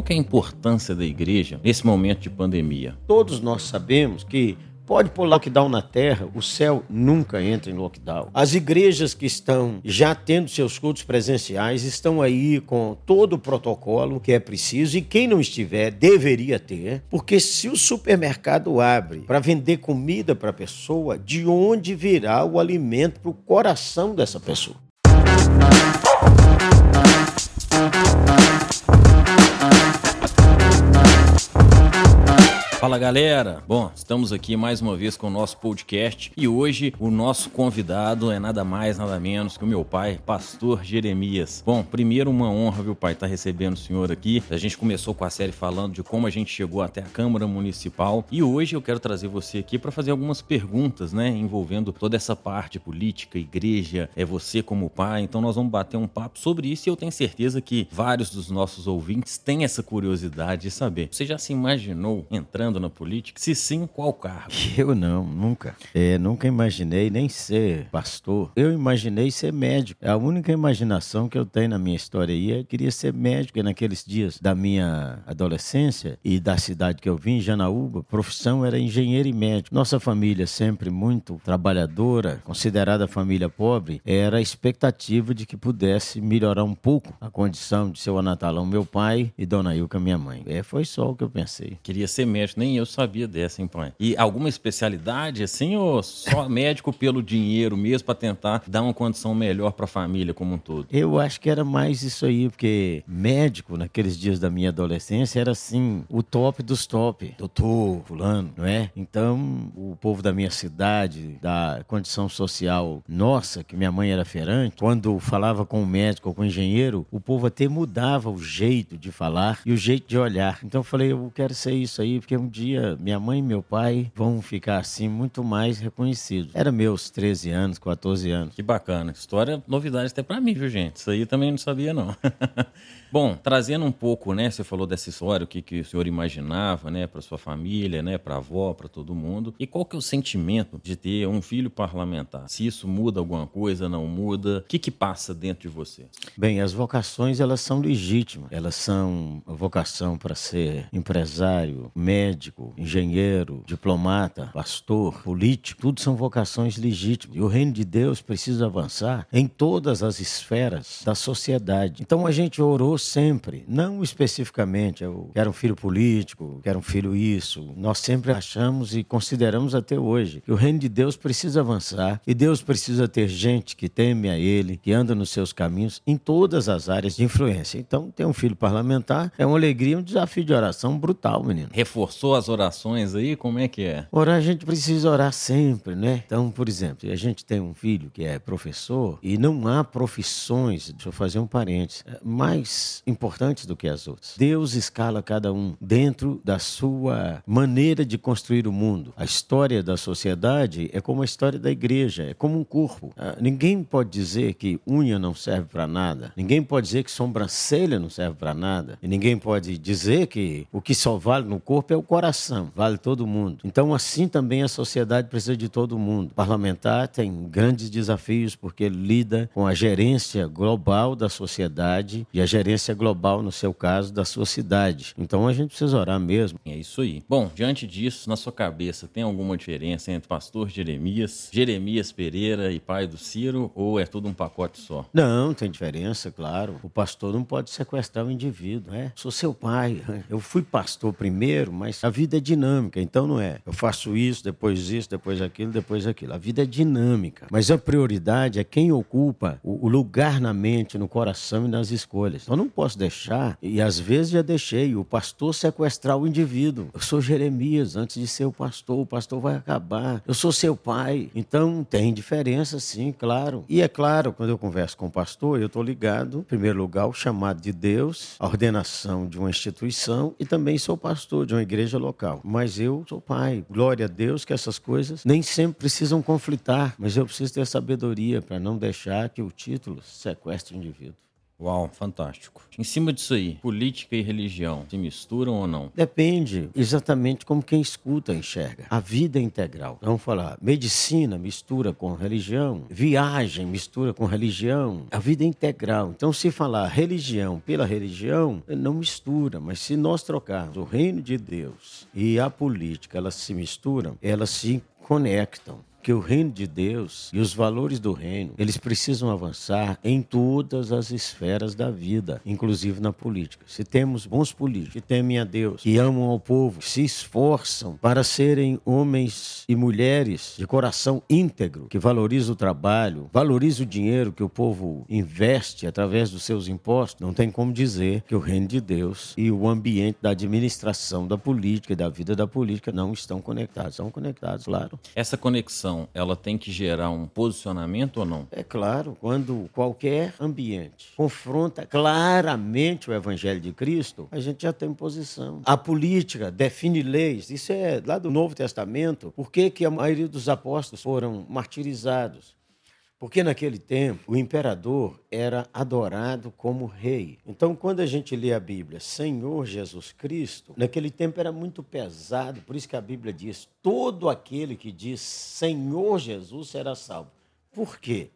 qual é a importância da igreja nesse momento de pandemia? Todos nós sabemos que pode pôr lockdown na terra, o céu nunca entra em lockdown. As igrejas que estão já tendo seus cultos presenciais estão aí com todo o protocolo que é preciso e quem não estiver deveria ter, porque se o supermercado abre para vender comida para a pessoa, de onde virá o alimento para o coração dessa pessoa? Fala galera! Bom, estamos aqui mais uma vez com o nosso podcast e hoje o nosso convidado é nada mais, nada menos que o meu pai, Pastor Jeremias. Bom, primeiro uma honra, viu, pai, estar tá recebendo o senhor aqui. A gente começou com a série falando de como a gente chegou até a Câmara Municipal e hoje eu quero trazer você aqui para fazer algumas perguntas, né, envolvendo toda essa parte política, igreja, é você como pai. Então nós vamos bater um papo sobre isso e eu tenho certeza que vários dos nossos ouvintes têm essa curiosidade de saber. Você já se imaginou entrando entrando na política? Se sim, qual cargo? Eu não, nunca. É, nunca imaginei nem ser pastor. Eu imaginei ser médico. É a única imaginação que eu tenho na minha história aí. Eu queria ser médico. E naqueles dias da minha adolescência e da cidade que eu vim, Janaúba, profissão era engenheiro e médico. Nossa família, sempre muito trabalhadora, considerada família pobre, era a expectativa de que pudesse melhorar um pouco a condição de seu Anatalão, meu pai, e Dona Ilka, minha mãe. É, foi só o que eu pensei. Queria ser médico nem eu sabia dessa, hein, pai? E alguma especialidade, assim, ou só médico pelo dinheiro mesmo, para tentar dar uma condição melhor para a família como um todo? Eu acho que era mais isso aí, porque médico, naqueles dias da minha adolescência, era assim, o top dos top. Doutor, fulano, não é? Então, o povo da minha cidade, da condição social nossa, que minha mãe era feirante, quando falava com o médico ou com o engenheiro, o povo até mudava o jeito de falar e o jeito de olhar. Então, eu falei, eu quero ser isso aí, porque um dia minha mãe e meu pai vão ficar assim muito mais reconhecidos. Era meus 13 anos, 14 anos. Que bacana. História, novidade até para mim, viu, gente? Isso aí também não sabia, não. Bom, trazendo um pouco, né? Você falou dessa história, o que, que o senhor imaginava, né, para sua família, né, para avó, para todo mundo. E qual que é o sentimento de ter um filho parlamentar? Se isso muda alguma coisa, não muda? O que que passa dentro de você? Bem, as vocações elas são legítimas. Elas são a vocação para ser empresário, médico, engenheiro, diplomata, pastor, político. Tudo são vocações legítimas. E o reino de Deus precisa avançar em todas as esferas da sociedade. Então a gente orou sempre, não especificamente, eu quero um filho político, quero um filho isso. Nós sempre achamos e consideramos até hoje que o reino de Deus precisa avançar e Deus precisa ter gente que teme a Ele, que anda nos seus caminhos em todas as áreas de influência. Então, ter um filho parlamentar é uma alegria, um desafio de oração brutal, menino. Reforçou as orações aí? Como é que é? Orar, a gente precisa orar sempre, né? Então, por exemplo, a gente tem um filho que é professor e não há profissões, deixa eu fazer um parênteses, mais importantes do que as outras. Deus escala cada um dentro da sua maneira de construir o mundo. A história da sociedade é como a história da igreja, é como um corpo. Ah, ninguém pode dizer que unha não serve para nada. Ninguém pode dizer que sobrancelha não serve para nada. E ninguém pode dizer que o que só vale no corpo é o coração, vale todo mundo. Então, assim também a sociedade precisa de todo mundo. O parlamentar tem grandes desafios porque lida com a gerência global da sociedade e a gerência global, no seu caso, da sua cidade. Então a gente precisa orar mesmo. É isso aí. Bom, diante disso, na sua cabeça, tem alguma diferença entre pastor Jeremias, Jeremias Pereira e pai do Ciro, ou é tudo um pacote só? Não, tem diferença, claro. O pastor não pode sequestrar o indivíduo, né? Sou seu pai. Eu fui pastor primeiro, mas a vida é dinâmica, então não é. Eu faço isso, depois isso, depois aquilo, depois aquilo. A vida é dinâmica. Mas a prioridade é quem ocupa o lugar na mente, no coração e nas escolhas. Então não posso deixar, e às vezes já deixei, o pastor sequestrar o indivíduo. Eu sou Jeremias, antes de ser o pastor, o pastor vai acabar. Eu sou seu pai. Então tem diferença, sim, claro. E é claro, quando eu converso com o pastor, eu estou ligado, em primeiro lugar, ao chamado de Deus, a ordenação de uma instituição e também sou pastor de uma igreja local. Mas eu sou pai. Glória a Deus que essas coisas nem sempre precisam conflitar, mas eu preciso ter sabedoria para não deixar que o título sequestre o indivíduo. Uau, fantástico. Em cima disso aí, política e religião se misturam ou não? Depende exatamente como quem escuta enxerga. A vida é integral. Vamos falar, medicina mistura com religião, viagem mistura com religião. A vida é integral. Então, se falar religião pela religião, não mistura. Mas se nós trocarmos o reino de Deus e a política, elas se misturam, elas se conectam que o reino de Deus e os valores do reino, eles precisam avançar em todas as esferas da vida, inclusive na política. Se temos bons políticos que temem a Deus, que amam ao povo, que se esforçam para serem homens e mulheres de coração íntegro, que valorizam o trabalho, valorizam o dinheiro que o povo investe através dos seus impostos, não tem como dizer que o reino de Deus e o ambiente da administração da política e da vida da política não estão conectados. São conectados, claro. Essa conexão ela tem que gerar um posicionamento ou não? É claro, quando qualquer ambiente confronta claramente o evangelho de Cristo, a gente já tem posição. A política define leis, isso é lá do Novo Testamento. Por que, que a maioria dos apóstolos foram martirizados? Porque naquele tempo o imperador era adorado como rei. Então, quando a gente lê a Bíblia, Senhor Jesus Cristo, naquele tempo era muito pesado, por isso que a Bíblia diz: todo aquele que diz Senhor Jesus será salvo. Por quê?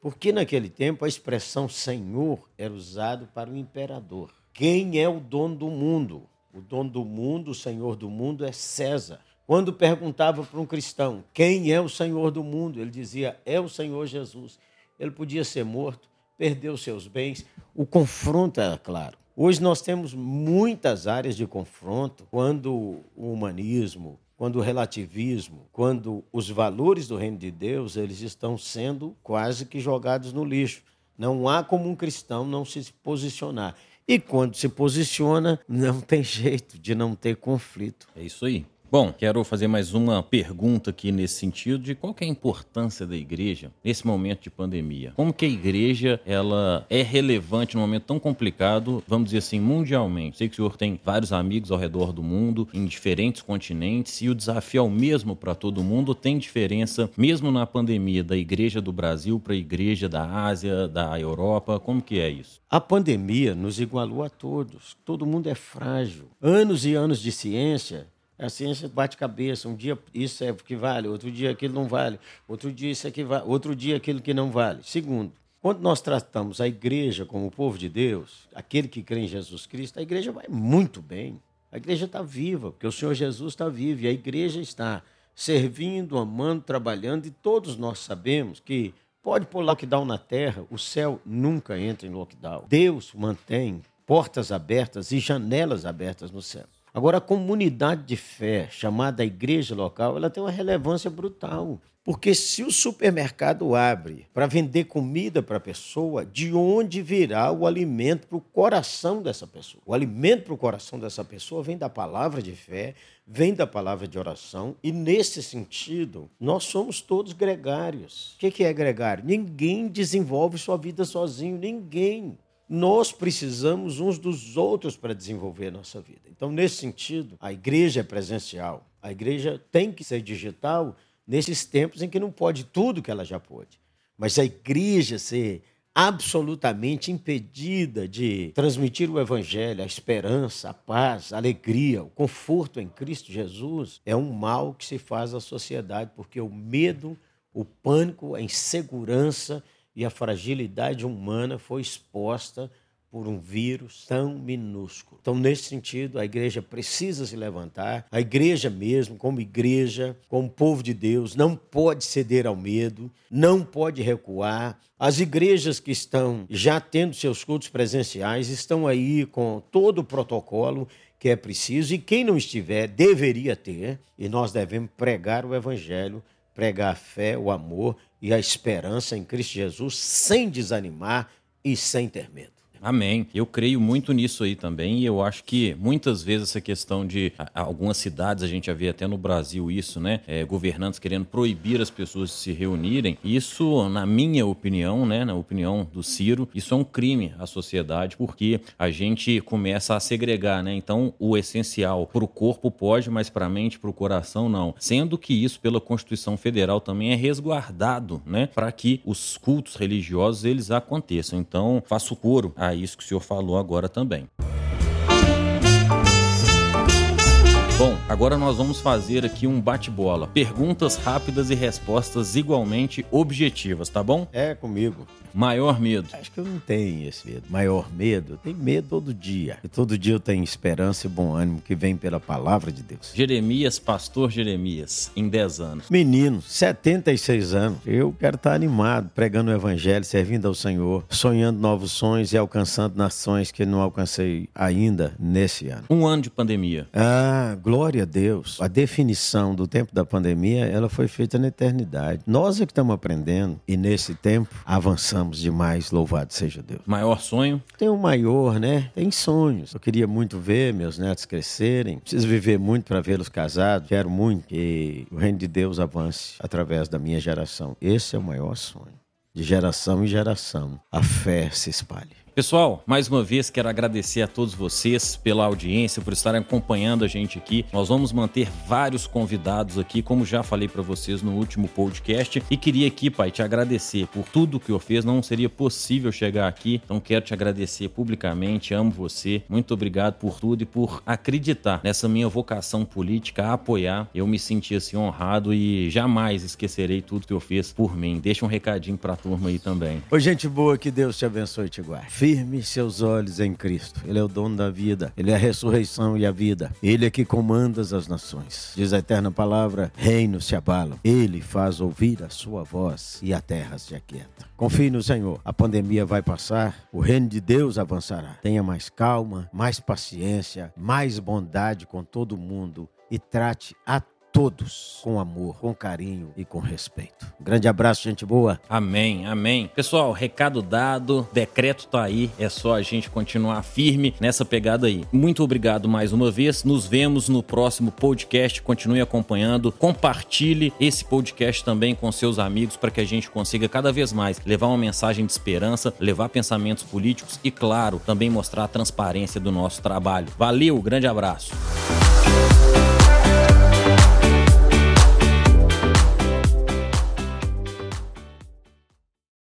Porque naquele tempo a expressão Senhor era usado para o imperador. Quem é o dono do mundo? O dono do mundo, o Senhor do mundo é César. Quando perguntava para um cristão quem é o Senhor do mundo, ele dizia: é o Senhor Jesus. Ele podia ser morto, perdeu seus bens. O confronto era claro. Hoje nós temos muitas áreas de confronto quando o humanismo, quando o relativismo, quando os valores do reino de Deus, eles estão sendo quase que jogados no lixo. Não há como um cristão não se posicionar. E quando se posiciona, não tem jeito de não ter conflito. É isso aí. Bom, quero fazer mais uma pergunta aqui nesse sentido de qual é a importância da igreja nesse momento de pandemia. Como que a igreja ela é relevante num momento tão complicado, vamos dizer assim, mundialmente? Sei que o senhor tem vários amigos ao redor do mundo, em diferentes continentes, e o desafio é o mesmo para todo mundo. Tem diferença, mesmo na pandemia, da igreja do Brasil para a igreja da Ásia, da Europa? Como que é isso? A pandemia nos igualou a todos. Todo mundo é frágil. Anos e anos de ciência a ciência bate cabeça. Um dia isso é que vale, outro dia aquilo não vale, outro dia isso é que vale, outro dia aquilo que não vale. Segundo, quando nós tratamos a igreja como o povo de Deus, aquele que crê em Jesus Cristo, a igreja vai muito bem. A igreja está viva, porque o Senhor Jesus está vivo e a igreja está servindo, amando, trabalhando, e todos nós sabemos que pode pôr lockdown na terra, o céu nunca entra em lockdown. Deus mantém portas abertas e janelas abertas no céu. Agora, a comunidade de fé, chamada igreja local, ela tem uma relevância brutal. Porque se o supermercado abre para vender comida para a pessoa, de onde virá o alimento para o coração dessa pessoa? O alimento para o coração dessa pessoa vem da palavra de fé, vem da palavra de oração, e nesse sentido, nós somos todos gregários. O que é gregário? Ninguém desenvolve sua vida sozinho, ninguém. Nós precisamos uns dos outros para desenvolver a nossa vida. Então, nesse sentido, a igreja é presencial. A igreja tem que ser digital nesses tempos em que não pode tudo que ela já pôde. Mas a igreja ser absolutamente impedida de transmitir o evangelho, a esperança, a paz, a alegria, o conforto em Cristo Jesus, é um mal que se faz à sociedade, porque o medo, o pânico, a insegurança e a fragilidade humana foi exposta por um vírus tão minúsculo. Então, nesse sentido, a igreja precisa se levantar. A igreja mesmo, como igreja, como povo de Deus, não pode ceder ao medo, não pode recuar. As igrejas que estão já tendo seus cultos presenciais estão aí com todo o protocolo que é preciso e quem não estiver deveria ter, e nós devemos pregar o evangelho, pregar a fé, o amor e a esperança em Cristo Jesus sem desanimar e sem ter medo. Amém. Eu creio muito nisso aí também e eu acho que muitas vezes essa questão de algumas cidades, a gente já vê até no Brasil isso, né? É, governantes querendo proibir as pessoas de se reunirem. Isso, na minha opinião, né? Na opinião do Ciro, isso é um crime à sociedade porque a gente começa a segregar, né? Então, o essencial para o corpo pode, mas para a mente, para o coração, não. Sendo que isso, pela Constituição Federal, também é resguardado, né? Para que os cultos religiosos eles aconteçam. Então, faço coro a isso que o senhor falou agora também. Bom, agora nós vamos fazer aqui um bate-bola. Perguntas rápidas e respostas igualmente objetivas, tá bom? É comigo. Maior medo. Acho que eu não tenho esse medo. Maior medo? Eu tenho medo todo dia. E todo dia eu tenho esperança e bom ânimo que vem pela palavra de Deus. Jeremias, pastor Jeremias, em 10 anos. Menino, 76 anos. Eu quero estar animado, pregando o evangelho, servindo ao Senhor, sonhando novos sonhos e alcançando nações que não alcancei ainda nesse ano. Um ano de pandemia. Ah, glória a Deus. A definição do tempo da pandemia, ela foi feita na eternidade. Nós é que estamos aprendendo e nesse tempo avançamos demais, louvado seja Deus. Maior sonho? Tem um maior, né? Tem sonhos. Eu queria muito ver meus netos crescerem. Preciso viver muito para vê-los casados. Quero muito que o reino de Deus avance através da minha geração. Esse é o maior sonho. De geração em geração, a fé se espalhe. Pessoal, mais uma vez quero agradecer a todos vocês pela audiência, por estarem acompanhando a gente aqui. Nós vamos manter vários convidados aqui, como já falei para vocês no último podcast. E queria aqui, pai, te agradecer por tudo que eu fiz. Não seria possível chegar aqui, então quero te agradecer publicamente. Amo você. Muito obrigado por tudo e por acreditar nessa minha vocação política, apoiar. Eu me senti assim honrado e jamais esquecerei tudo que eu fiz por mim. Deixa um recadinho para a turma aí também. Oi, gente boa, que Deus te abençoe e te guarde firme seus olhos em Cristo. Ele é o dono da vida, ele é a ressurreição e a vida. Ele é que comanda as nações. Diz a eterna palavra: reinos se abalam. Ele faz ouvir a sua voz e a terra se aquieta. Confie no Senhor. A pandemia vai passar, o reino de Deus avançará. Tenha mais calma, mais paciência, mais bondade com todo mundo e trate a todos com amor, com carinho e com respeito. Um grande abraço, gente boa. Amém, amém. Pessoal, recado dado, decreto tá aí, é só a gente continuar firme nessa pegada aí. Muito obrigado mais uma vez. Nos vemos no próximo podcast. Continue acompanhando, compartilhe esse podcast também com seus amigos para que a gente consiga cada vez mais levar uma mensagem de esperança, levar pensamentos políticos e, claro, também mostrar a transparência do nosso trabalho. Valeu, grande abraço.